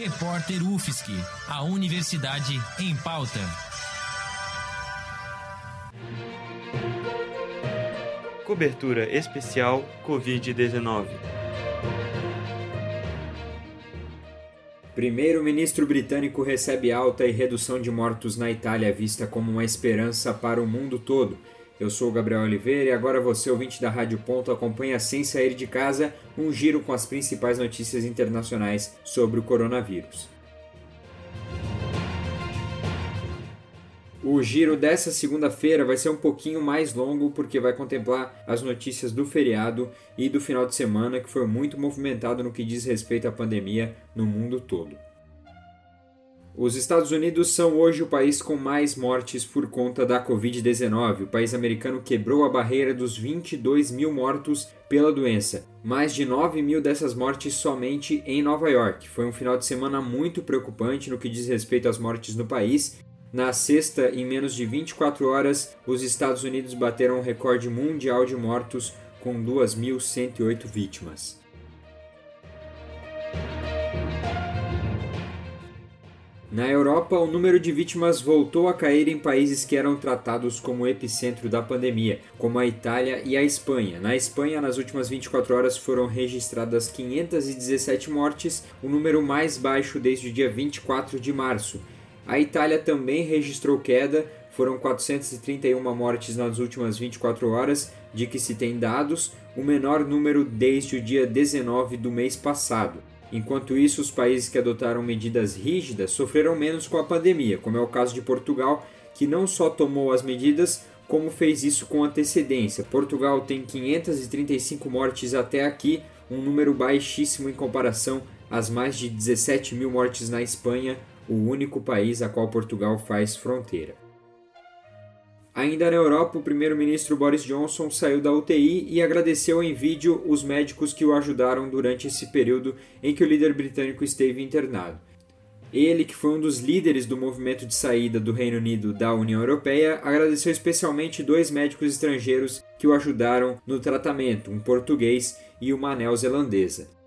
Repórter UFSC, a Universidade em Pauta. Cobertura especial Covid-19. Primeiro-ministro britânico recebe alta e redução de mortos na Itália vista como uma esperança para o mundo todo. Eu sou o Gabriel Oliveira e agora você, ouvinte da Rádio Ponto, acompanha sem sair de casa um giro com as principais notícias internacionais sobre o coronavírus. O giro dessa segunda-feira vai ser um pouquinho mais longo porque vai contemplar as notícias do feriado e do final de semana que foi muito movimentado no que diz respeito à pandemia no mundo todo. Os Estados Unidos são hoje o país com mais mortes por conta da Covid-19. O país americano quebrou a barreira dos 22 mil mortos pela doença. Mais de 9 mil dessas mortes somente em Nova York. Foi um final de semana muito preocupante no que diz respeito às mortes no país. Na sexta, em menos de 24 horas, os Estados Unidos bateram um recorde mundial de mortos com 2.108 vítimas. Na Europa, o número de vítimas voltou a cair em países que eram tratados como epicentro da pandemia, como a Itália e a Espanha. Na Espanha, nas últimas 24 horas foram registradas 517 mortes, o número mais baixo desde o dia 24 de março. A Itália também registrou queda, foram 431 mortes nas últimas 24 horas, de que se tem dados, o menor número desde o dia 19 do mês passado. Enquanto isso, os países que adotaram medidas rígidas sofreram menos com a pandemia, como é o caso de Portugal, que não só tomou as medidas, como fez isso com antecedência. Portugal tem 535 mortes até aqui, um número baixíssimo em comparação às mais de 17 mil mortes na Espanha, o único país a qual Portugal faz fronteira. Ainda na Europa, o primeiro-ministro Boris Johnson saiu da UTI e agradeceu em vídeo os médicos que o ajudaram durante esse período em que o líder britânico esteve internado. Ele, que foi um dos líderes do movimento de saída do Reino Unido da União Europeia, agradeceu especialmente dois médicos estrangeiros que o ajudaram no tratamento, um português e uma neozelandesa.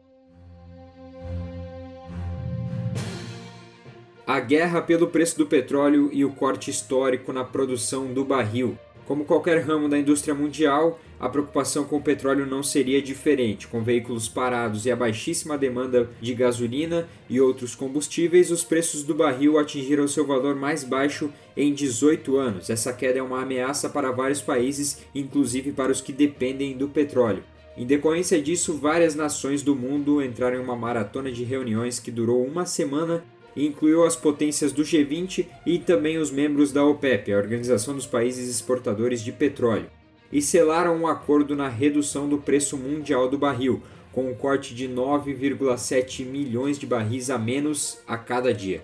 A guerra pelo preço do petróleo e o corte histórico na produção do barril. Como qualquer ramo da indústria mundial, a preocupação com o petróleo não seria diferente. Com veículos parados e a baixíssima demanda de gasolina e outros combustíveis, os preços do barril atingiram seu valor mais baixo em 18 anos. Essa queda é uma ameaça para vários países, inclusive para os que dependem do petróleo. Em decorrência disso, várias nações do mundo entraram em uma maratona de reuniões que durou uma semana incluiu as potências do G20 e também os membros da OPEP, a Organização dos Países Exportadores de Petróleo, e selaram um acordo na redução do preço mundial do barril, com um corte de 9,7 milhões de barris a menos a cada dia.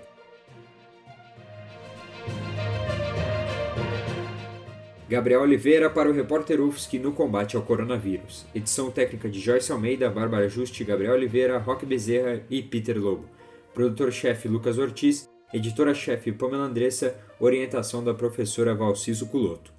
Gabriel Oliveira para o repórter UFSC no combate ao coronavírus. Edição técnica de Joyce Almeida, Bárbara Juste, Gabriel Oliveira, Roque Bezerra e Peter Lobo produtor-chefe Lucas Ortiz, editora-chefe Pamela Andressa, orientação da professora Valciso Culoto.